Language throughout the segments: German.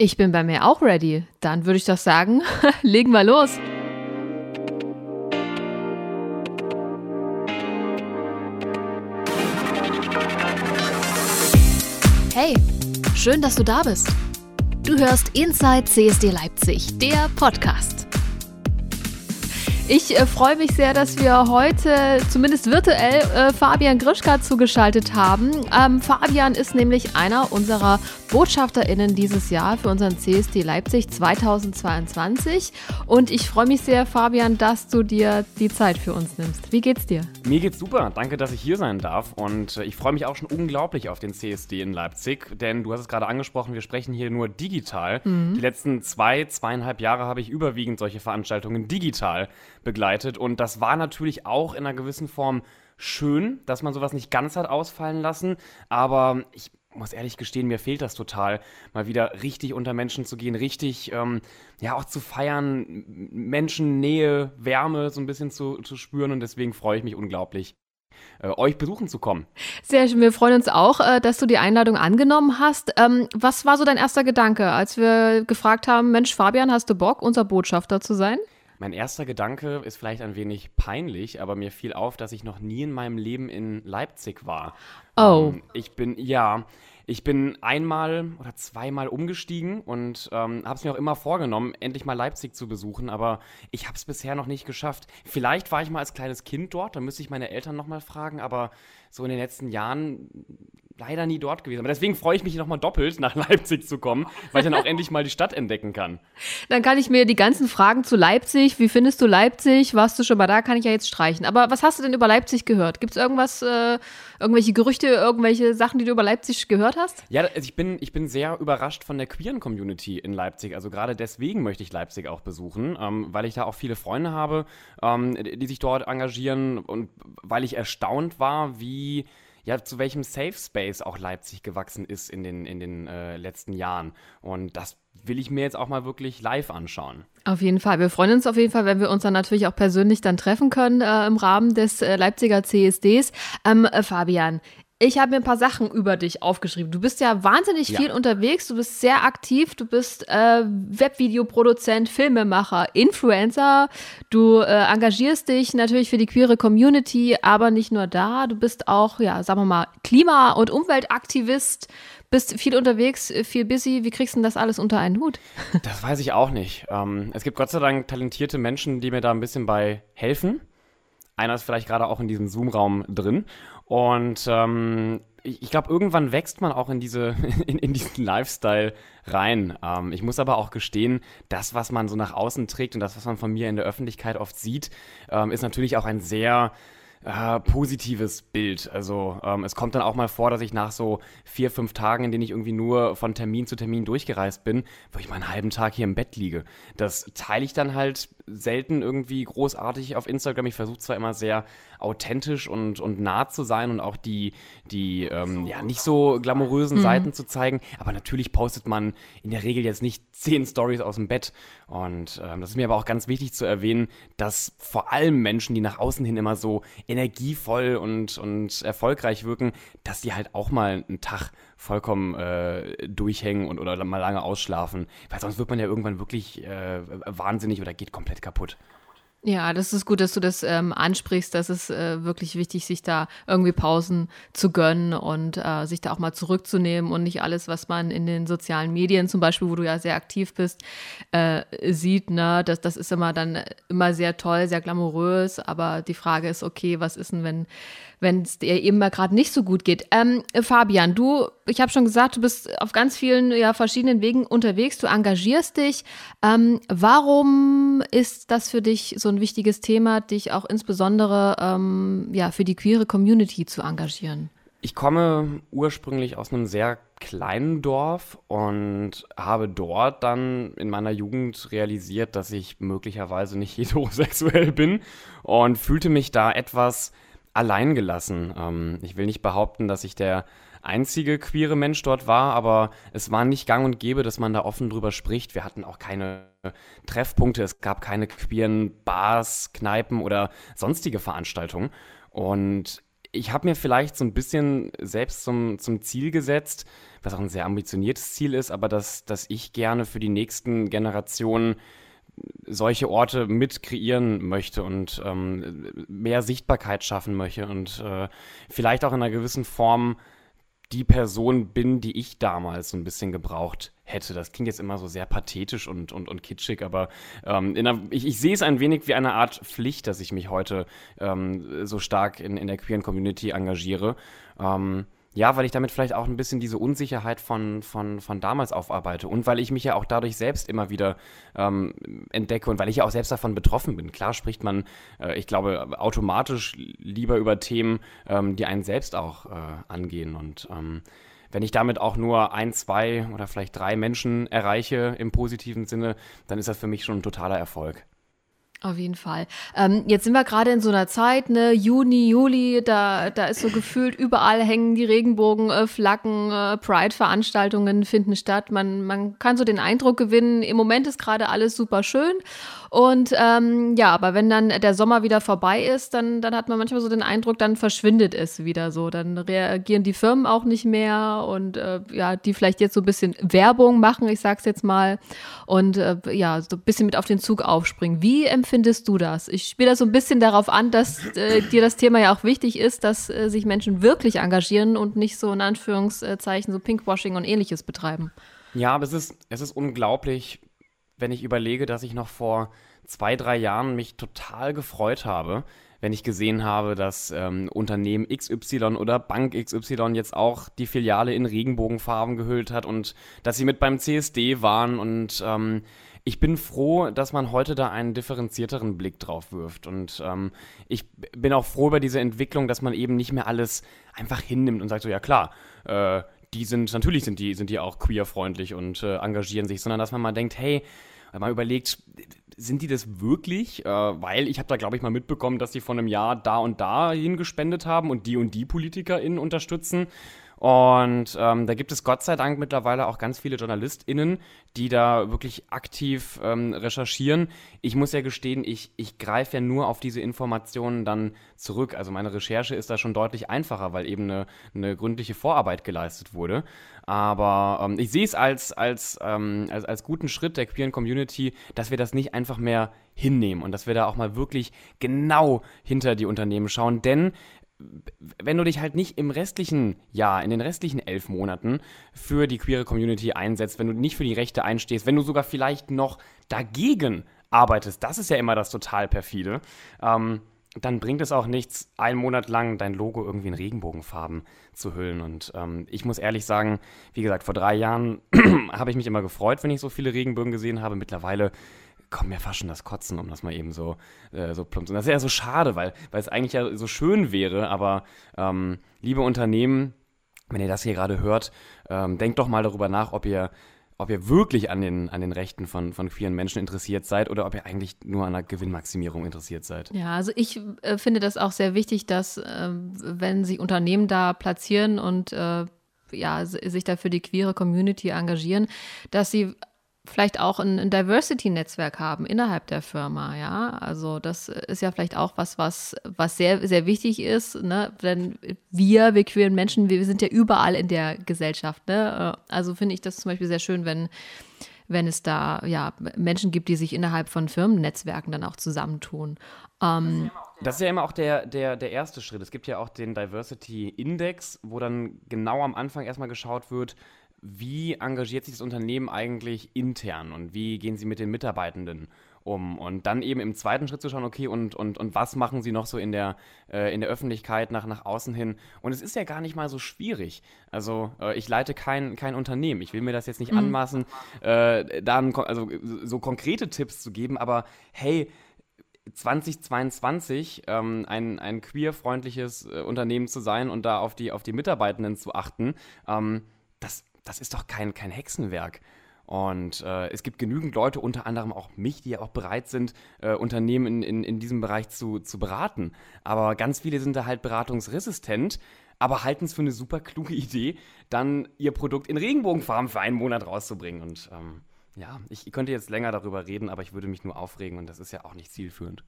Ich bin bei mir auch ready. Dann würde ich doch sagen, legen wir los. Hey, schön, dass du da bist. Du hörst Inside CSD Leipzig, der Podcast. Ich äh, freue mich sehr, dass wir heute zumindest virtuell äh, Fabian Grischka zugeschaltet haben. Ähm, Fabian ist nämlich einer unserer BotschafterInnen dieses Jahr für unseren CSD Leipzig 2022. Und ich freue mich sehr, Fabian, dass du dir die Zeit für uns nimmst. Wie geht's dir? Mir geht's super. Danke, dass ich hier sein darf. Und äh, ich freue mich auch schon unglaublich auf den CSD in Leipzig. Denn du hast es gerade angesprochen, wir sprechen hier nur digital. Mhm. Die letzten zwei, zweieinhalb Jahre habe ich überwiegend solche Veranstaltungen digital begleitet. Und das war natürlich auch in einer gewissen Form schön, dass man sowas nicht ganz hat ausfallen lassen. Aber ich muss ehrlich gestehen, mir fehlt das total, mal wieder richtig unter Menschen zu gehen, richtig, ähm, ja, auch zu feiern, Menschen, Nähe, Wärme so ein bisschen zu, zu spüren und deswegen freue ich mich unglaublich. Äh, euch besuchen zu kommen. Sehr schön. Wir freuen uns auch, äh, dass du die Einladung angenommen hast. Ähm, was war so dein erster Gedanke, als wir gefragt haben, Mensch, Fabian, hast du Bock, unser Botschafter zu sein? Mein erster Gedanke ist vielleicht ein wenig peinlich, aber mir fiel auf, dass ich noch nie in meinem Leben in Leipzig war. Oh. Ähm, ich bin, ja, ich bin einmal oder zweimal umgestiegen und ähm, habe es mir auch immer vorgenommen, endlich mal Leipzig zu besuchen, aber ich habe es bisher noch nicht geschafft. Vielleicht war ich mal als kleines Kind dort, da müsste ich meine Eltern nochmal fragen, aber so in den letzten Jahren leider nie dort gewesen. Aber deswegen freue ich mich nochmal doppelt, nach Leipzig zu kommen, weil ich dann auch endlich mal die Stadt entdecken kann. Dann kann ich mir die ganzen Fragen zu Leipzig, wie findest du Leipzig, warst du schon mal da, kann ich ja jetzt streichen. Aber was hast du denn über Leipzig gehört? Gibt es irgendwas, äh, irgendwelche Gerüchte, irgendwelche Sachen, die du über Leipzig gehört hast? Ja, also ich bin, ich bin sehr überrascht von der queeren Community in Leipzig. Also gerade deswegen möchte ich Leipzig auch besuchen, ähm, weil ich da auch viele Freunde habe, ähm, die sich dort engagieren und weil ich erstaunt war, wie ja, zu welchem Safe Space auch Leipzig gewachsen ist in den, in den äh, letzten Jahren. Und das will ich mir jetzt auch mal wirklich live anschauen. Auf jeden Fall. Wir freuen uns auf jeden Fall, wenn wir uns dann natürlich auch persönlich dann treffen können äh, im Rahmen des äh, Leipziger CSDs. Ähm, äh, Fabian, ich habe mir ein paar Sachen über dich aufgeschrieben. Du bist ja wahnsinnig ja. viel unterwegs, du bist sehr aktiv, du bist äh, Webvideoproduzent, Filmemacher, Influencer. Du äh, engagierst dich natürlich für die queere Community, aber nicht nur da. Du bist auch, ja, sagen wir mal, Klima- und Umweltaktivist, bist viel unterwegs, viel busy. Wie kriegst du denn das alles unter einen Hut? Das weiß ich auch nicht. Ähm, es gibt Gott sei Dank talentierte Menschen, die mir da ein bisschen bei helfen. Einer ist vielleicht gerade auch in diesem Zoom-Raum drin. Und ähm, ich, ich glaube, irgendwann wächst man auch in, diese, in, in diesen Lifestyle rein. Ähm, ich muss aber auch gestehen, das, was man so nach außen trägt und das, was man von mir in der Öffentlichkeit oft sieht, ähm, ist natürlich auch ein sehr äh, positives Bild. Also ähm, es kommt dann auch mal vor, dass ich nach so vier, fünf Tagen, in denen ich irgendwie nur von Termin zu Termin durchgereist bin, wo ich mal einen halben Tag hier im Bett liege. Das teile ich dann halt selten irgendwie großartig auf Instagram. Ich versuche zwar immer sehr authentisch und, und nah zu sein und auch die, die ähm, ja, nicht so glamourösen mhm. Seiten zu zeigen, aber natürlich postet man in der Regel jetzt nicht zehn Stories aus dem Bett. Und ähm, das ist mir aber auch ganz wichtig zu erwähnen, dass vor allem Menschen, die nach außen hin immer so energievoll und, und erfolgreich wirken, dass die halt auch mal einen Tag vollkommen äh, durchhängen und oder mal lange ausschlafen. Weil sonst wird man ja irgendwann wirklich äh, wahnsinnig oder geht komplett kaputt. Ja, das ist gut, dass du das ähm, ansprichst. Das ist äh, wirklich wichtig, sich da irgendwie Pausen zu gönnen und äh, sich da auch mal zurückzunehmen und nicht alles, was man in den sozialen Medien zum Beispiel, wo du ja sehr aktiv bist, äh, sieht. Ne? Das, das ist immer dann immer sehr toll, sehr glamourös. Aber die Frage ist, okay, was ist denn, wenn wenn es dir eben mal gerade nicht so gut geht. Ähm, Fabian, du, ich habe schon gesagt, du bist auf ganz vielen ja, verschiedenen Wegen unterwegs, du engagierst dich. Ähm, warum ist das für dich so ein wichtiges Thema, dich auch insbesondere ähm, ja, für die queere Community zu engagieren? Ich komme ursprünglich aus einem sehr kleinen Dorf und habe dort dann in meiner Jugend realisiert, dass ich möglicherweise nicht heterosexuell bin und fühlte mich da etwas alleingelassen. Ähm, ich will nicht behaupten, dass ich der einzige queere Mensch dort war, aber es war nicht gang und gäbe, dass man da offen drüber spricht. Wir hatten auch keine Treffpunkte, es gab keine queeren Bars, Kneipen oder sonstige Veranstaltungen. Und ich habe mir vielleicht so ein bisschen selbst zum, zum Ziel gesetzt, was auch ein sehr ambitioniertes Ziel ist, aber dass, dass ich gerne für die nächsten Generationen solche Orte mit kreieren möchte und ähm, mehr Sichtbarkeit schaffen möchte und äh, vielleicht auch in einer gewissen Form die Person bin, die ich damals so ein bisschen gebraucht hätte. Das klingt jetzt immer so sehr pathetisch und, und, und kitschig, aber ähm, einer, ich, ich sehe es ein wenig wie eine Art Pflicht, dass ich mich heute ähm, so stark in, in der queeren Community engagiere. Ähm, ja, weil ich damit vielleicht auch ein bisschen diese Unsicherheit von, von, von damals aufarbeite und weil ich mich ja auch dadurch selbst immer wieder ähm, entdecke und weil ich ja auch selbst davon betroffen bin. Klar spricht man, äh, ich glaube, automatisch lieber über Themen, ähm, die einen selbst auch äh, angehen und ähm, wenn ich damit auch nur ein, zwei oder vielleicht drei Menschen erreiche im positiven Sinne, dann ist das für mich schon ein totaler Erfolg. Auf jeden Fall. Ähm, jetzt sind wir gerade in so einer Zeit, ne, Juni, Juli, da, da ist so gefühlt, überall hängen die Regenbogenflaggen, äh, äh, Pride-Veranstaltungen finden statt. Man, man kann so den Eindruck gewinnen, im Moment ist gerade alles super schön und ähm, ja, aber wenn dann der Sommer wieder vorbei ist, dann, dann hat man manchmal so den Eindruck, dann verschwindet es wieder so. Dann reagieren die Firmen auch nicht mehr und äh, ja, die vielleicht jetzt so ein bisschen Werbung machen, ich sag's jetzt mal, und äh, ja, so ein bisschen mit auf den Zug aufspringen. Wie empfindest du das? Ich spiele das so ein bisschen darauf an, dass äh, dir das Thema ja auch wichtig ist, dass äh, sich Menschen wirklich engagieren und nicht so in Anführungszeichen so Pinkwashing und ähnliches betreiben. Ja, aber es ist, es ist unglaublich, wenn ich überlege, dass ich noch vor zwei, drei Jahren mich total gefreut habe, wenn ich gesehen habe, dass ähm, Unternehmen XY oder Bank XY jetzt auch die Filiale in Regenbogenfarben gehüllt hat und dass sie mit beim CSD waren und ähm, ich bin froh, dass man heute da einen differenzierteren Blick drauf wirft. Und ähm, ich bin auch froh über diese Entwicklung, dass man eben nicht mehr alles einfach hinnimmt und sagt so, ja klar, äh, die sind, natürlich sind die, sind die auch queerfreundlich und äh, engagieren sich, sondern dass man mal denkt, hey, mal überlegt, sind die das wirklich? Äh, weil ich habe da, glaube ich, mal mitbekommen, dass sie vor einem Jahr da und da hingespendet haben und die und die PolitikerInnen unterstützen. Und ähm, da gibt es Gott sei Dank mittlerweile auch ganz viele JournalistInnen, die da wirklich aktiv ähm, recherchieren. Ich muss ja gestehen, ich, ich greife ja nur auf diese Informationen dann zurück. Also meine Recherche ist da schon deutlich einfacher, weil eben eine, eine gründliche Vorarbeit geleistet wurde. Aber ähm, ich sehe es als, als, ähm, als, als guten Schritt der queeren Community, dass wir das nicht einfach mehr hinnehmen und dass wir da auch mal wirklich genau hinter die Unternehmen schauen. Denn wenn du dich halt nicht im restlichen Jahr, in den restlichen elf Monaten für die queere Community einsetzt, wenn du nicht für die Rechte einstehst, wenn du sogar vielleicht noch dagegen arbeitest, das ist ja immer das total perfide, ähm, dann bringt es auch nichts, einen Monat lang dein Logo irgendwie in Regenbogenfarben zu hüllen. Und ähm, ich muss ehrlich sagen, wie gesagt, vor drei Jahren habe ich mich immer gefreut, wenn ich so viele Regenbögen gesehen habe. Mittlerweile kommt mir fast schon das Kotzen, um das mal eben so, äh, so plump zu Das ist ja so schade, weil, weil es eigentlich ja so schön wäre, aber ähm, liebe Unternehmen, wenn ihr das hier gerade hört, ähm, denkt doch mal darüber nach, ob ihr, ob ihr wirklich an den, an den Rechten von, von queeren Menschen interessiert seid oder ob ihr eigentlich nur an der Gewinnmaximierung interessiert seid. Ja, also ich äh, finde das auch sehr wichtig, dass äh, wenn sich Unternehmen da platzieren und äh, ja, sich da für die queere Community engagieren, dass sie vielleicht auch ein, ein Diversity-Netzwerk haben innerhalb der Firma, ja. Also das ist ja vielleicht auch was, was, was sehr, sehr wichtig ist, ne? Denn wir, wir queeren Menschen, wir sind ja überall in der Gesellschaft, ne? Also finde ich das zum Beispiel sehr schön, wenn, wenn es da ja Menschen gibt, die sich innerhalb von Firmennetzwerken dann auch zusammentun. Ähm, das ist ja immer auch der, der, der erste Schritt. Es gibt ja auch den Diversity Index, wo dann genau am Anfang erstmal geschaut wird, wie engagiert sich das Unternehmen eigentlich intern und wie gehen sie mit den Mitarbeitenden um? Und dann eben im zweiten Schritt zu schauen, okay, und, und, und was machen sie noch so in der, äh, in der Öffentlichkeit nach, nach außen hin? Und es ist ja gar nicht mal so schwierig. Also äh, ich leite kein, kein Unternehmen. Ich will mir das jetzt nicht mhm. anmaßen, äh, dann also so konkrete Tipps zu geben, aber hey, 2022 ähm, ein, ein queerfreundliches äh, Unternehmen zu sein und da auf die, auf die Mitarbeitenden zu achten, ähm, das das ist doch kein, kein Hexenwerk. Und äh, es gibt genügend Leute, unter anderem auch mich, die ja auch bereit sind, äh, Unternehmen in, in, in diesem Bereich zu, zu beraten. Aber ganz viele sind da halt beratungsresistent, aber halten es für eine super kluge Idee, dann ihr Produkt in Regenbogenfarben für einen Monat rauszubringen. Und ähm, ja, ich, ich könnte jetzt länger darüber reden, aber ich würde mich nur aufregen und das ist ja auch nicht zielführend.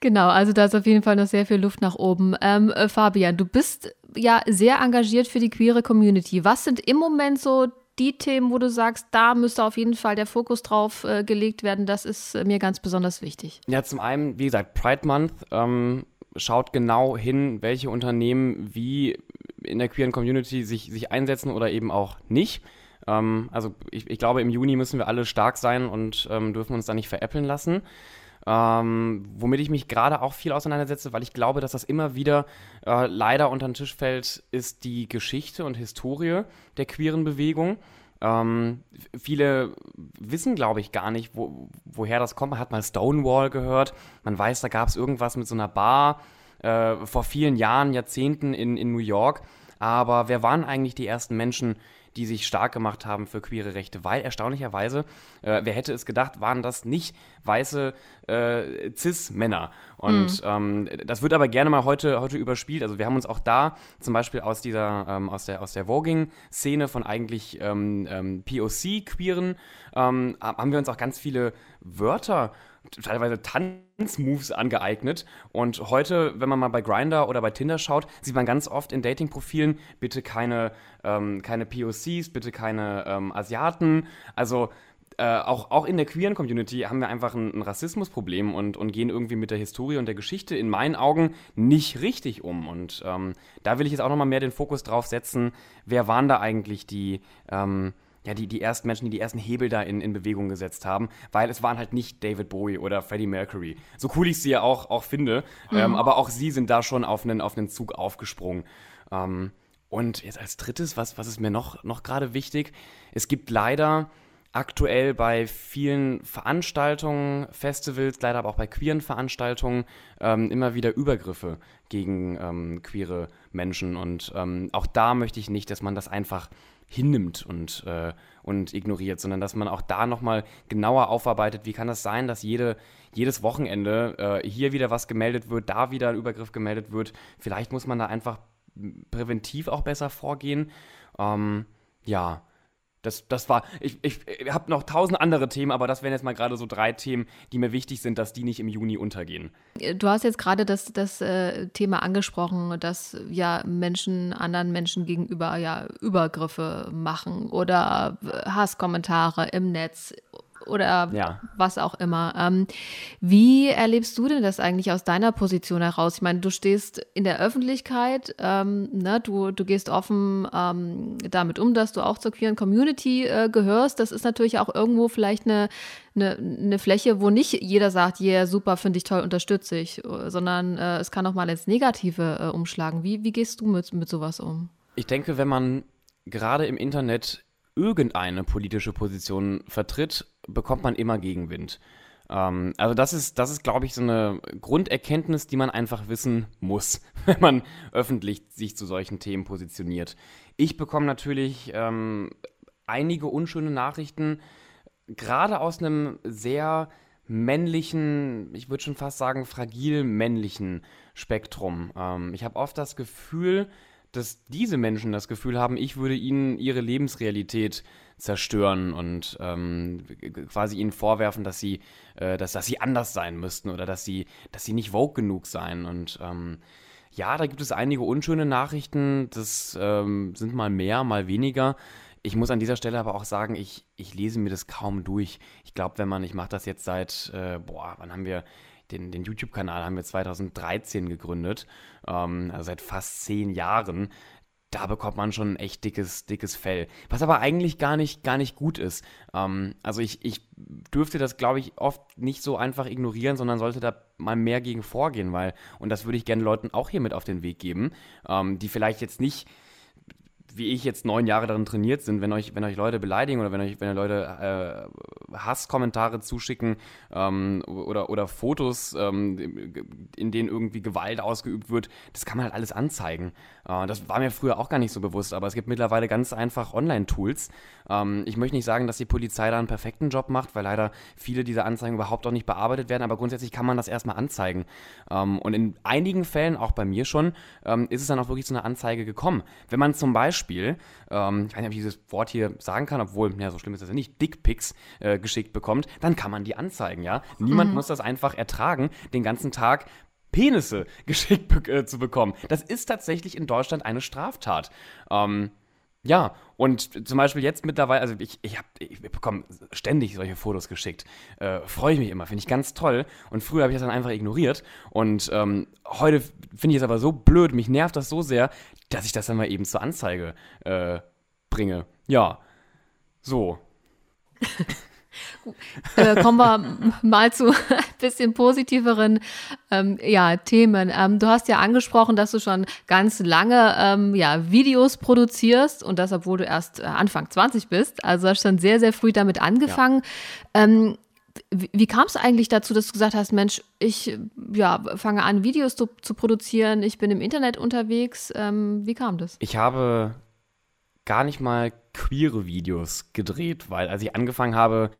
Genau, also da ist auf jeden Fall noch sehr viel Luft nach oben. Ähm, äh, Fabian, du bist ja sehr engagiert für die queere Community. Was sind im Moment so die Themen, wo du sagst, da müsste auf jeden Fall der Fokus drauf äh, gelegt werden? Das ist äh, mir ganz besonders wichtig. Ja, zum einen, wie gesagt, Pride Month ähm, schaut genau hin, welche Unternehmen wie in der queeren Community sich, sich einsetzen oder eben auch nicht. Ähm, also ich, ich, glaube, im Juni müssen wir alle stark sein und ähm, dürfen uns da nicht veräppeln lassen. Ähm, womit ich mich gerade auch viel auseinandersetze, weil ich glaube, dass das immer wieder äh, leider unter den Tisch fällt, ist die Geschichte und Historie der queeren Bewegung. Ähm, viele wissen, glaube ich, gar nicht, wo, woher das kommt. Man hat mal Stonewall gehört. Man weiß, da gab es irgendwas mit so einer Bar äh, vor vielen Jahren, Jahrzehnten in, in New York. Aber wer waren eigentlich die ersten Menschen, die sich stark gemacht haben für queere Rechte, weil erstaunlicherweise, äh, wer hätte es gedacht, waren das nicht weiße äh, Cis-Männer. Und mhm. ähm, das wird aber gerne mal heute, heute überspielt. Also wir haben uns auch da zum Beispiel aus dieser, ähm, aus der, aus der Voging-Szene von eigentlich ähm, ähm POC-Queeren, ähm, haben wir uns auch ganz viele Wörter teilweise Tanzmoves angeeignet. Und heute, wenn man mal bei Grinder oder bei Tinder schaut, sieht man ganz oft in Dating-Profilen bitte keine, ähm, keine POCs, bitte keine ähm, Asiaten. Also äh, auch, auch in der queeren Community haben wir einfach ein, ein Rassismusproblem und, und gehen irgendwie mit der Historie und der Geschichte in meinen Augen nicht richtig um. Und ähm, da will ich jetzt auch nochmal mehr den Fokus drauf setzen, wer waren da eigentlich die, ähm, ja, die, die ersten Menschen, die die ersten Hebel da in, in Bewegung gesetzt haben, weil es waren halt nicht David Bowie oder Freddie Mercury. So cool ich sie ja auch, auch finde, mhm. ähm, aber auch sie sind da schon auf einen, auf einen Zug aufgesprungen. Ähm, und jetzt als drittes, was, was ist mir noch, noch gerade wichtig? Es gibt leider aktuell bei vielen Veranstaltungen, Festivals, leider aber auch bei queeren Veranstaltungen ähm, immer wieder Übergriffe gegen ähm, queere Menschen. Und ähm, auch da möchte ich nicht, dass man das einfach hinnimmt und, äh, und ignoriert, sondern dass man auch da nochmal genauer aufarbeitet, wie kann das sein, dass jede, jedes Wochenende äh, hier wieder was gemeldet wird, da wieder ein Übergriff gemeldet wird. Vielleicht muss man da einfach präventiv auch besser vorgehen. Ähm, ja, das, das war, ich, ich, ich habe noch tausend andere Themen, aber das wären jetzt mal gerade so drei Themen, die mir wichtig sind, dass die nicht im Juni untergehen. Du hast jetzt gerade das, das äh, Thema angesprochen, dass ja Menschen anderen Menschen gegenüber ja Übergriffe machen oder Hasskommentare im Netz oder ja. was auch immer. Ähm, wie erlebst du denn das eigentlich aus deiner Position heraus? Ich meine, du stehst in der Öffentlichkeit, ähm, ne? du, du gehst offen ähm, damit um, dass du auch zur queeren Community äh, gehörst. Das ist natürlich auch irgendwo vielleicht eine, eine, eine Fläche, wo nicht jeder sagt, yeah, super, finde ich toll, unterstütze ich, sondern äh, es kann auch mal ins Negative äh, umschlagen. Wie, wie gehst du mit, mit sowas um? Ich denke, wenn man gerade im Internet irgendeine politische Position vertritt, bekommt man immer Gegenwind. Ähm, also das ist, das ist, glaube ich, so eine Grunderkenntnis, die man einfach wissen muss, wenn man öffentlich sich zu solchen Themen positioniert. Ich bekomme natürlich ähm, einige unschöne Nachrichten, gerade aus einem sehr männlichen, ich würde schon fast sagen, fragil männlichen Spektrum. Ähm, ich habe oft das Gefühl, dass diese Menschen das Gefühl haben, ich würde ihnen ihre Lebensrealität zerstören und ähm, quasi ihnen vorwerfen, dass sie, äh, dass, dass sie anders sein müssten oder dass sie, dass sie nicht vogue genug seien. Und ähm, ja, da gibt es einige unschöne Nachrichten. Das ähm, sind mal mehr, mal weniger. Ich muss an dieser Stelle aber auch sagen, ich, ich lese mir das kaum durch. Ich glaube, wenn man, ich mache das jetzt seit, äh, boah, wann haben wir den, den YouTube-Kanal haben wir 2013 gegründet, ähm, also seit fast zehn Jahren. Da bekommt man schon ein echt dickes, dickes Fell. Was aber eigentlich gar nicht, gar nicht gut ist. Ähm, also ich, ich dürfte das, glaube ich, oft nicht so einfach ignorieren, sondern sollte da mal mehr gegen vorgehen, weil, und das würde ich gerne Leuten auch hier mit auf den Weg geben, ähm, die vielleicht jetzt nicht wie ich jetzt neun Jahre darin trainiert sind, wenn euch, wenn euch Leute beleidigen oder wenn euch, wenn Leute äh, Hasskommentare zuschicken ähm, oder, oder Fotos, ähm, in denen irgendwie Gewalt ausgeübt wird, das kann man halt alles anzeigen. Äh, das war mir früher auch gar nicht so bewusst, aber es gibt mittlerweile ganz einfach Online-Tools. Ähm, ich möchte nicht sagen, dass die Polizei da einen perfekten Job macht, weil leider viele dieser Anzeigen überhaupt auch nicht bearbeitet werden, aber grundsätzlich kann man das erstmal anzeigen. Ähm, und in einigen Fällen, auch bei mir schon, ähm, ist es dann auch wirklich zu einer Anzeige gekommen. Wenn man zum Beispiel Beispiel, ähm, ich weiß nicht, ob ich dieses Wort hier sagen kann, obwohl, ja, so schlimm ist das ja nicht, Dickpics äh, geschickt bekommt, dann kann man die anzeigen, ja. Niemand mhm. muss das einfach ertragen, den ganzen Tag Penisse geschickt be äh, zu bekommen. Das ist tatsächlich in Deutschland eine Straftat. Ähm, ja, und zum Beispiel jetzt mittlerweile, also ich, ich, hab, ich bekomme ständig solche Fotos geschickt. Äh, Freue ich mich immer, finde ich ganz toll. Und früher habe ich das dann einfach ignoriert. Und ähm, heute finde ich es aber so blöd, mich nervt das so sehr, dass ich das dann mal eben zur Anzeige äh, bringe. Ja, so. äh, kommen wir mal zu ein bisschen positiveren ähm, ja, Themen. Ähm, du hast ja angesprochen, dass du schon ganz lange ähm, ja, Videos produzierst und das, obwohl du erst äh, Anfang 20 bist. Also hast schon sehr, sehr früh damit angefangen. Ja. Ähm, wie, wie kam es eigentlich dazu, dass du gesagt hast, Mensch, ich ja, fange an, Videos zu, zu produzieren, ich bin im Internet unterwegs. Ähm, wie kam das? Ich habe gar nicht mal queere Videos gedreht, weil als ich angefangen habe,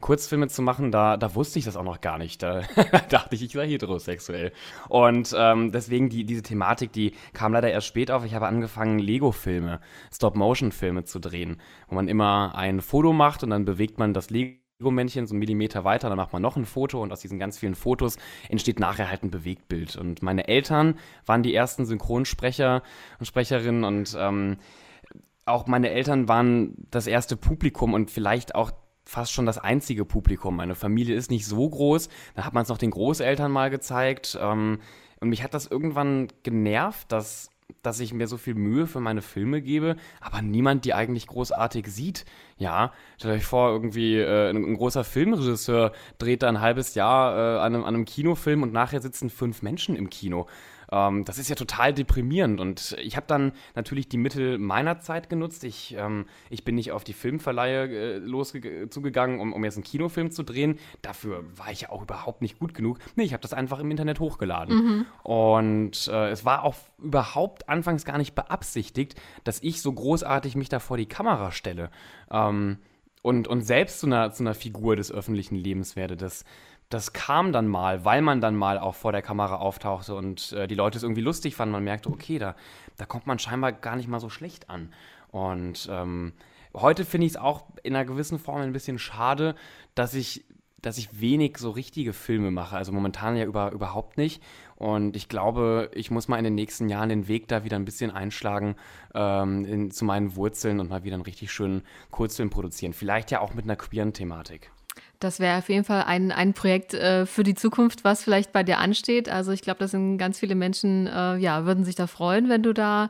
Kurzfilme zu machen, da, da wusste ich das auch noch gar nicht. Da dachte ich, ich sei heterosexuell. Und ähm, deswegen die, diese Thematik, die kam leider erst spät auf. Ich habe angefangen, Lego-Filme, Stop-Motion-Filme zu drehen, wo man immer ein Foto macht und dann bewegt man das Lego-Männchen so einen Millimeter weiter, dann macht man noch ein Foto und aus diesen ganz vielen Fotos entsteht nachher halt ein Bewegtbild. Und meine Eltern waren die ersten Synchronsprecher und Sprecherinnen und ähm, auch meine Eltern waren das erste Publikum und vielleicht auch fast schon das einzige Publikum. Meine Familie ist nicht so groß. Da hat man es noch den Großeltern mal gezeigt. Ähm, und mich hat das irgendwann genervt, dass, dass ich mir so viel Mühe für meine Filme gebe, aber niemand die eigentlich großartig sieht. Ja, stellt euch vor, irgendwie äh, ein, ein, großer Filmregisseur dreht da ein halbes Jahr äh, an, einem, an einem Kinofilm und nachher sitzen fünf Menschen im Kino. Ähm, das ist ja total deprimierend. Und ich habe dann natürlich die Mittel meiner Zeit genutzt. Ich, ähm, ich bin nicht auf die Filmverleihe äh, loszugegangen, um, um jetzt einen Kinofilm zu drehen. Dafür war ich ja auch überhaupt nicht gut genug. Nee, ich habe das einfach im Internet hochgeladen. Mhm. Und äh, es war auch überhaupt anfangs gar nicht beabsichtigt, dass ich so großartig mich da vor die Kamera stelle. Ähm, und, und selbst zu einer, zu einer Figur des öffentlichen Lebens werde. Das, das kam dann mal, weil man dann mal auch vor der Kamera auftauchte und äh, die Leute es irgendwie lustig fanden. Man merkte, okay, da, da kommt man scheinbar gar nicht mal so schlecht an. Und ähm, heute finde ich es auch in einer gewissen Form ein bisschen schade, dass ich, dass ich wenig so richtige Filme mache. Also momentan ja über, überhaupt nicht. Und ich glaube, ich muss mal in den nächsten Jahren den Weg da wieder ein bisschen einschlagen ähm, in, zu meinen Wurzeln und mal wieder einen richtig schönen Kurzfilm produzieren. Vielleicht ja auch mit einer queeren Thematik. Das wäre auf jeden Fall ein, ein Projekt äh, für die Zukunft, was vielleicht bei dir ansteht. Also ich glaube, das sind ganz viele Menschen, äh, ja, würden sich da freuen, wenn du da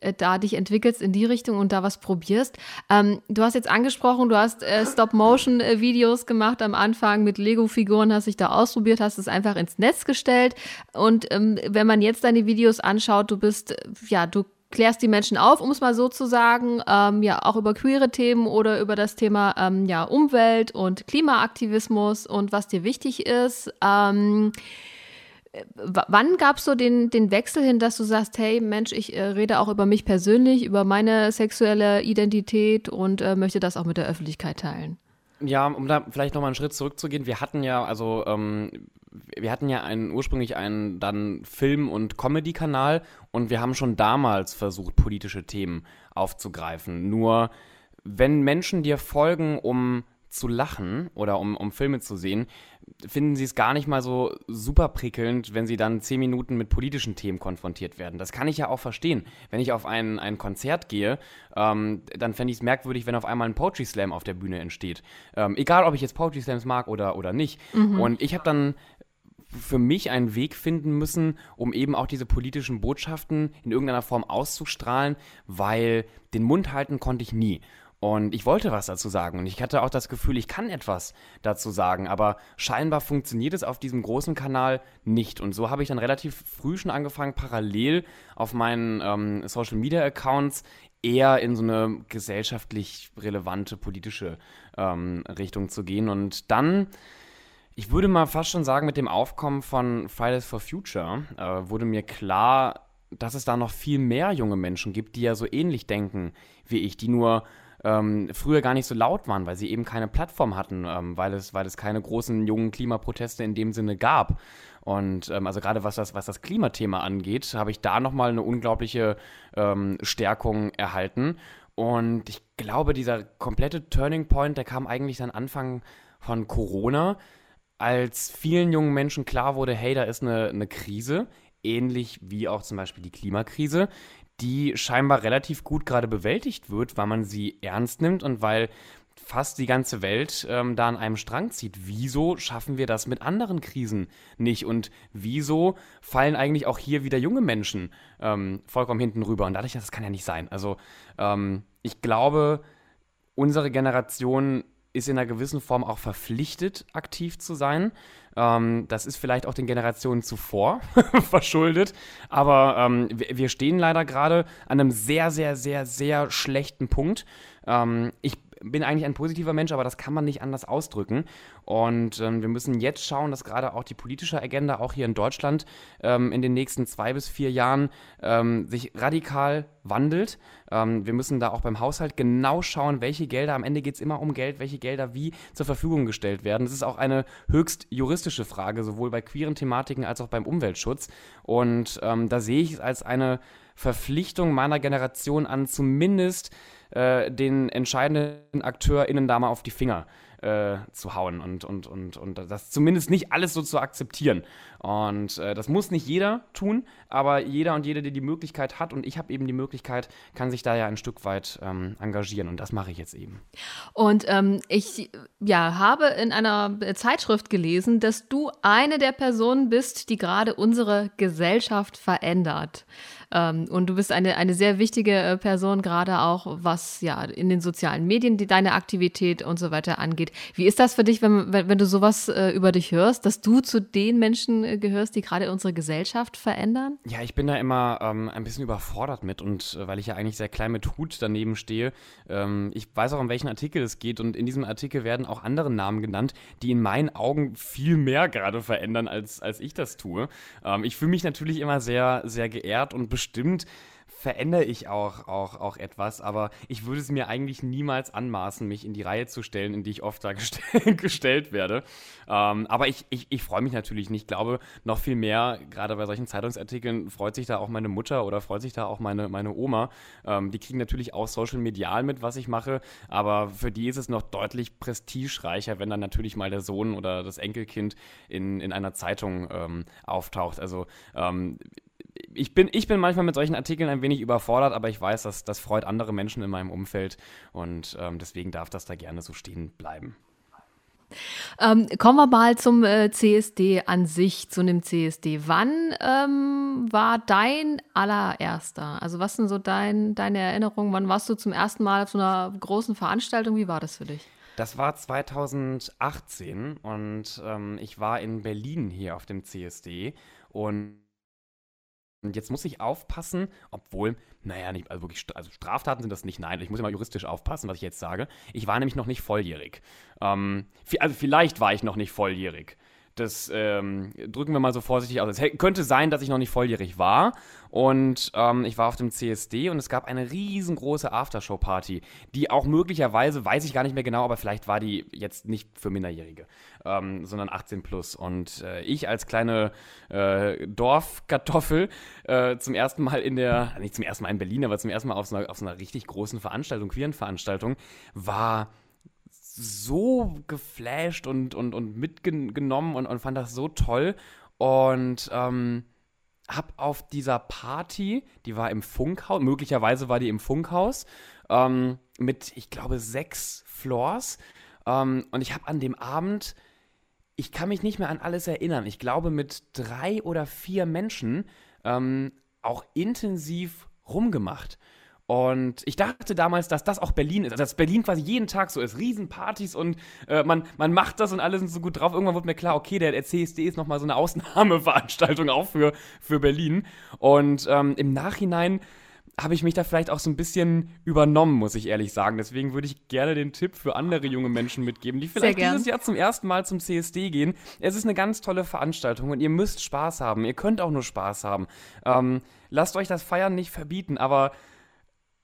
äh, da dich entwickelst in die Richtung und da was probierst. Ähm, du hast jetzt angesprochen, du hast äh, Stop-Motion-Videos gemacht am Anfang mit Lego-Figuren, hast dich da ausprobiert, hast es einfach ins Netz gestellt. Und ähm, wenn man jetzt deine Videos anschaut, du bist, ja, du klärst die Menschen auf, um es mal so zu sagen, ähm, ja auch über queere Themen oder über das Thema ähm, ja Umwelt und Klimaaktivismus und was dir wichtig ist. Ähm, wann gab es so den, den Wechsel hin, dass du sagst, hey Mensch, ich äh, rede auch über mich persönlich, über meine sexuelle Identität und äh, möchte das auch mit der Öffentlichkeit teilen? Ja, um da vielleicht nochmal einen Schritt zurückzugehen, wir hatten ja, also ähm, wir hatten ja einen, ursprünglich einen dann Film- und Comedy-Kanal und wir haben schon damals versucht, politische Themen aufzugreifen. Nur wenn Menschen dir folgen, um zu lachen oder um, um Filme zu sehen, finden sie es gar nicht mal so super prickelnd, wenn sie dann zehn Minuten mit politischen Themen konfrontiert werden. Das kann ich ja auch verstehen. Wenn ich auf ein, ein Konzert gehe, ähm, dann fände ich es merkwürdig, wenn auf einmal ein Poetry Slam auf der Bühne entsteht. Ähm, egal, ob ich jetzt Poetry Slams mag oder, oder nicht. Mhm. Und ich habe dann für mich einen Weg finden müssen, um eben auch diese politischen Botschaften in irgendeiner Form auszustrahlen, weil den Mund halten konnte ich nie. Und ich wollte was dazu sagen und ich hatte auch das Gefühl, ich kann etwas dazu sagen, aber scheinbar funktioniert es auf diesem großen Kanal nicht. Und so habe ich dann relativ früh schon angefangen, parallel auf meinen ähm, Social Media Accounts eher in so eine gesellschaftlich relevante politische ähm, Richtung zu gehen. Und dann ich würde mal fast schon sagen, mit dem Aufkommen von Fridays for Future äh, wurde mir klar, dass es da noch viel mehr junge Menschen gibt, die ja so ähnlich denken wie ich, die nur ähm, früher gar nicht so laut waren, weil sie eben keine Plattform hatten, ähm, weil, es, weil es keine großen jungen Klimaproteste in dem Sinne gab. Und ähm, also gerade was das, was das Klimathema angeht, habe ich da nochmal eine unglaubliche ähm, Stärkung erhalten. Und ich glaube, dieser komplette Turning Point, der kam eigentlich dann Anfang von Corona, als vielen jungen Menschen klar wurde, hey, da ist eine, eine Krise, ähnlich wie auch zum Beispiel die Klimakrise, die scheinbar relativ gut gerade bewältigt wird, weil man sie ernst nimmt und weil fast die ganze Welt ähm, da an einem Strang zieht. Wieso schaffen wir das mit anderen Krisen nicht? Und wieso fallen eigentlich auch hier wieder junge Menschen ähm, vollkommen hinten rüber? Und dadurch, das kann ja nicht sein. Also ähm, ich glaube, unsere Generation ist in einer gewissen Form auch verpflichtet, aktiv zu sein. Ähm, das ist vielleicht auch den Generationen zuvor verschuldet. Aber ähm, wir stehen leider gerade an einem sehr, sehr, sehr, sehr schlechten Punkt. Ähm, ich bin eigentlich ein positiver Mensch, aber das kann man nicht anders ausdrücken. Und ähm, wir müssen jetzt schauen, dass gerade auch die politische Agenda, auch hier in Deutschland, ähm, in den nächsten zwei bis vier Jahren ähm, sich radikal wandelt. Ähm, wir müssen da auch beim Haushalt genau schauen, welche Gelder, am Ende geht es immer um Geld, welche Gelder wie zur Verfügung gestellt werden. Das ist auch eine höchst juristische Frage, sowohl bei queeren Thematiken als auch beim Umweltschutz. Und ähm, da sehe ich es als eine Verpflichtung meiner Generation an, zumindest äh, den entscheidenden AkteurInnen da mal auf die Finger äh, zu hauen und, und, und, und das zumindest nicht alles so zu akzeptieren. Und äh, das muss nicht jeder tun, aber jeder und jede, die die Möglichkeit hat, und ich habe eben die Möglichkeit, kann sich da ja ein Stück weit ähm, engagieren. Und das mache ich jetzt eben. Und ähm, ich ja, habe in einer Zeitschrift gelesen, dass du eine der Personen bist, die gerade unsere Gesellschaft verändert. Ähm, und du bist eine, eine sehr wichtige äh, Person, gerade auch was ja in den sozialen Medien, die deine Aktivität und so weiter angeht. Wie ist das für dich, wenn, wenn, wenn du sowas äh, über dich hörst, dass du zu den Menschen äh, gehörst, die gerade unsere Gesellschaft verändern? Ja, ich bin da immer ähm, ein bisschen überfordert mit und äh, weil ich ja eigentlich sehr klein mit Hut daneben stehe. Ähm, ich weiß auch, um welchen Artikel es geht und in diesem Artikel werden auch andere Namen genannt, die in meinen Augen viel mehr gerade verändern, als, als ich das tue. Ähm, ich fühle mich natürlich immer sehr, sehr geehrt und bestimmt verändere ich auch, auch, auch etwas, aber ich würde es mir eigentlich niemals anmaßen, mich in die Reihe zu stellen, in die ich oft da gestell, gestellt werde. Ähm, aber ich, ich, ich freue mich natürlich nicht. Ich glaube, noch viel mehr, gerade bei solchen Zeitungsartikeln, freut sich da auch meine Mutter oder freut sich da auch meine, meine Oma. Ähm, die kriegen natürlich auch social medial mit, was ich mache, aber für die ist es noch deutlich prestigereicher, wenn dann natürlich mal der Sohn oder das Enkelkind in, in einer Zeitung ähm, auftaucht. Also ähm, ich bin, ich bin manchmal mit solchen Artikeln ein wenig überfordert, aber ich weiß, dass das freut andere Menschen in meinem Umfeld und ähm, deswegen darf das da gerne so stehen bleiben. Ähm, kommen wir mal zum äh, CSD an sich, zu einem CSD. Wann ähm, war dein allererster? Also was sind so dein, deine Erinnerungen? Wann warst du zum ersten Mal auf so einer großen Veranstaltung? Wie war das für dich? Das war 2018 und ähm, ich war in Berlin hier auf dem CSD und und jetzt muss ich aufpassen, obwohl, naja, nicht, also wirklich, also Straftaten sind das nicht, nein, ich muss immer juristisch aufpassen, was ich jetzt sage. Ich war nämlich noch nicht volljährig. Ähm, also vielleicht war ich noch nicht volljährig. Das ähm, drücken wir mal so vorsichtig aus. Es könnte sein, dass ich noch nicht volljährig war. Und ähm, ich war auf dem CSD und es gab eine riesengroße Aftershow-Party, die auch möglicherweise, weiß ich gar nicht mehr genau, aber vielleicht war die jetzt nicht für Minderjährige, ähm, sondern 18 plus. Und äh, ich als kleine äh, Dorfkartoffel äh, zum ersten Mal in der, nicht zum ersten Mal in Berlin, aber zum ersten Mal auf so einer, auf so einer richtig großen Veranstaltung, queeren Veranstaltung, war so geflasht und, und, und mitgenommen und, und fand das so toll. Und ähm, hab auf dieser Party, die war im Funkhaus, möglicherweise war die im Funkhaus, ähm, mit, ich glaube, sechs Floors. Ähm, und ich habe an dem Abend, ich kann mich nicht mehr an alles erinnern, ich glaube, mit drei oder vier Menschen ähm, auch intensiv rumgemacht. Und ich dachte damals, dass das auch Berlin ist. Also, dass Berlin quasi jeden Tag so ist. Riesenpartys und äh, man, man macht das und alle sind so gut drauf. Irgendwann wurde mir klar, okay, der, der CSD ist nochmal so eine Ausnahmeveranstaltung auch für, für Berlin. Und ähm, im Nachhinein habe ich mich da vielleicht auch so ein bisschen übernommen, muss ich ehrlich sagen. Deswegen würde ich gerne den Tipp für andere junge Menschen mitgeben, die vielleicht dieses Jahr zum ersten Mal zum CSD gehen. Es ist eine ganz tolle Veranstaltung und ihr müsst Spaß haben. Ihr könnt auch nur Spaß haben. Ähm, lasst euch das Feiern nicht verbieten, aber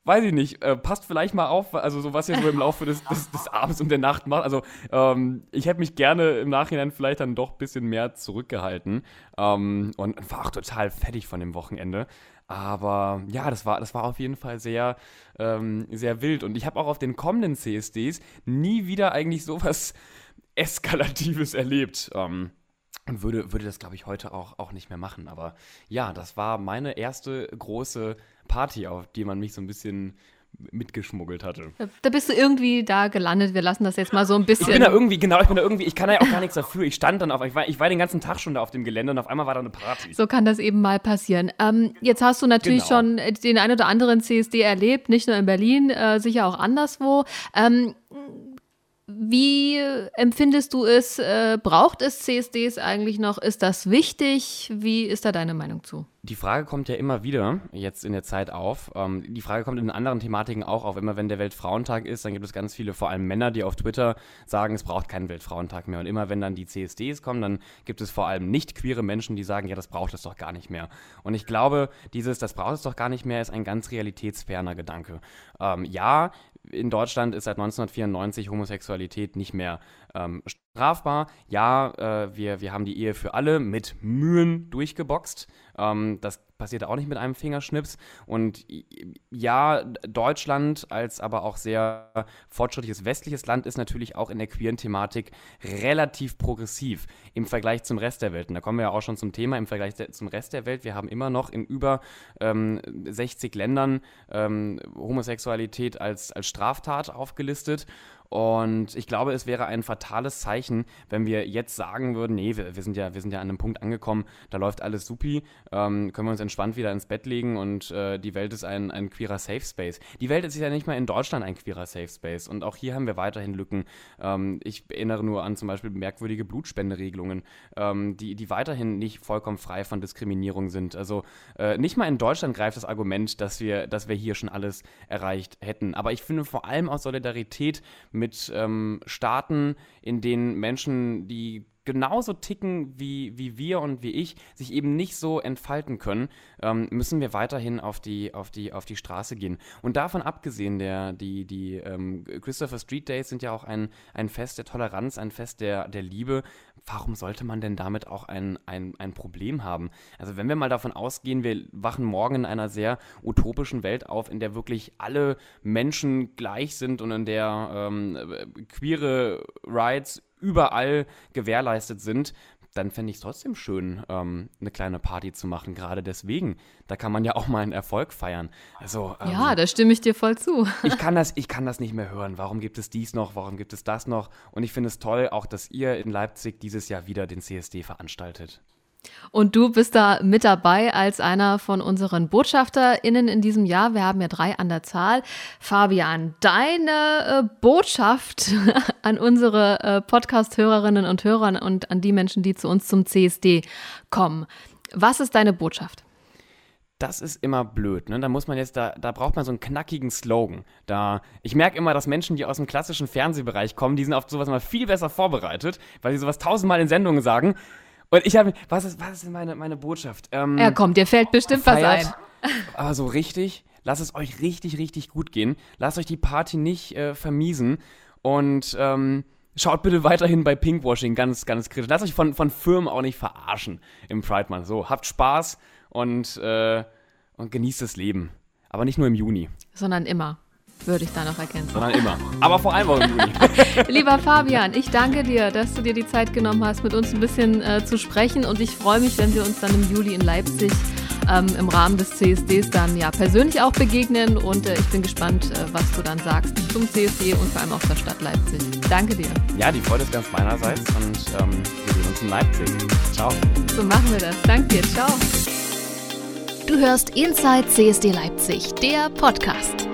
weiß ich nicht, äh, passt vielleicht mal auf, also so was ihr so im Laufe des, des, des Abends und der Nacht macht. Also ähm, ich hätte mich gerne im Nachhinein vielleicht dann doch ein bisschen mehr zurückgehalten ähm, und war auch total fertig von dem Wochenende. Aber ja, das war, das war auf jeden Fall sehr, ähm, sehr wild. Und ich habe auch auf den kommenden CSDs nie wieder eigentlich sowas Eskalatives erlebt. Ähm, und würde, würde das, glaube ich, heute auch, auch nicht mehr machen. Aber ja, das war meine erste große Party, auf die man mich so ein bisschen mitgeschmuggelt hatte. Da bist du irgendwie da gelandet. Wir lassen das jetzt mal so ein bisschen. Ich bin da irgendwie, genau, ich bin da irgendwie, ich kann ja auch gar nichts dafür. Ich stand dann auf, ich war, ich war den ganzen Tag schon da auf dem Gelände und auf einmal war da eine Party. So kann das eben mal passieren. Ähm, jetzt hast du natürlich genau. schon den ein oder anderen CSD erlebt, nicht nur in Berlin, äh, sicher auch anderswo. Ähm, wie empfindest du es? Äh, braucht es CSDs eigentlich noch? Ist das wichtig? Wie ist da deine Meinung zu? Die Frage kommt ja immer wieder jetzt in der Zeit auf. Ähm, die Frage kommt in anderen Thematiken auch auf. Immer wenn der Weltfrauentag ist, dann gibt es ganz viele, vor allem Männer, die auf Twitter sagen, es braucht keinen Weltfrauentag mehr. Und immer wenn dann die CSDs kommen, dann gibt es vor allem nicht queere Menschen, die sagen, ja, das braucht es doch gar nicht mehr. Und ich glaube, dieses, das braucht es doch gar nicht mehr, ist ein ganz realitätsferner Gedanke. Ähm, ja, in Deutschland ist seit 1994 Homosexualität nicht mehr ähm, strafbar. Ja, äh, wir, wir haben die Ehe für alle mit Mühen durchgeboxt. Ähm, das passiert auch nicht mit einem Fingerschnips. Und ja, Deutschland als aber auch sehr fortschrittliches westliches Land ist natürlich auch in der queeren Thematik relativ progressiv im Vergleich zum Rest der Welt. Und da kommen wir ja auch schon zum Thema im Vergleich zum Rest der Welt. Wir haben immer noch in über ähm, 60 Ländern ähm, Homosexualität als, als Straftat aufgelistet. Und ich glaube, es wäre ein fatales Zeichen, wenn wir jetzt sagen würden, nee, wir, wir, sind, ja, wir sind ja an einem Punkt angekommen, da läuft alles supi, ähm, können wir uns entspannt wieder ins Bett legen und äh, die Welt ist ein, ein queerer Safe Space. Die Welt ist ja nicht mal in Deutschland ein queerer Safe Space und auch hier haben wir weiterhin Lücken. Ähm, ich erinnere nur an zum Beispiel merkwürdige Blutspenderegelungen, ähm, die, die weiterhin nicht vollkommen frei von Diskriminierung sind. Also äh, nicht mal in Deutschland greift das Argument, dass wir, dass wir hier schon alles erreicht hätten. Aber ich finde vor allem aus Solidarität mit ähm, Staaten, in denen Menschen, die genauso ticken wie, wie wir und wie ich, sich eben nicht so entfalten können, ähm, müssen wir weiterhin auf die, auf, die, auf die Straße gehen. Und davon abgesehen, der, die, die ähm, Christopher Street Days sind ja auch ein, ein Fest der Toleranz, ein Fest der, der Liebe. Warum sollte man denn damit auch ein, ein, ein Problem haben? Also wenn wir mal davon ausgehen, wir wachen morgen in einer sehr utopischen Welt auf, in der wirklich alle Menschen gleich sind und in der ähm, queere Rights überall gewährleistet sind, dann fände ich es trotzdem schön, ähm, eine kleine Party zu machen. Gerade deswegen. Da kann man ja auch mal einen Erfolg feiern. Also, ähm, ja, da stimme ich dir voll zu. ich, kann das, ich kann das nicht mehr hören. Warum gibt es dies noch? Warum gibt es das noch? Und ich finde es toll, auch dass ihr in Leipzig dieses Jahr wieder den CSD veranstaltet. Und du bist da mit dabei als einer von unseren BotschafterInnen in diesem Jahr. Wir haben ja drei an der Zahl. Fabian, deine äh, Botschaft an unsere äh, Podcast-Hörerinnen und Hörer und an die Menschen, die zu uns zum CSD kommen. Was ist deine Botschaft? das ist immer blöd. Ne? Da muss man jetzt, da, da braucht man so einen knackigen Slogan. Da, ich merke immer, dass Menschen, die aus dem klassischen Fernsehbereich kommen, die sind auf sowas mal viel besser vorbereitet, weil sie sowas tausendmal in Sendungen sagen. Und ich habe, was ist, was ist meine, meine Botschaft? Ähm, ja, komm, dir fällt bestimmt feiert, was ein. Aber so richtig, lasst es euch richtig, richtig gut gehen. Lasst euch die Party nicht äh, vermiesen. Und ähm, schaut bitte weiterhin bei Pinkwashing ganz, ganz kritisch. Lasst euch von, von Firmen auch nicht verarschen im Pride Month. So, habt Spaß und, äh, und genießt das Leben. Aber nicht nur im Juni. Sondern immer würde ich da noch ergänzen. Sondern immer. Aber vor allem auch im Juni. Lieber Fabian, ich danke dir, dass du dir die Zeit genommen hast, mit uns ein bisschen äh, zu sprechen. Und ich freue mich, wenn wir uns dann im Juli in Leipzig ähm, im Rahmen des CSDs dann ja persönlich auch begegnen. Und äh, ich bin gespannt, äh, was du dann sagst zum CSD und vor allem auch zur Stadt Leipzig. Danke dir. Ja, die Freude ist ganz meinerseits und ähm, wir sehen uns in Leipzig. Ciao. So machen wir das. Danke dir. Ciao. Du hörst Inside CSD Leipzig, der Podcast.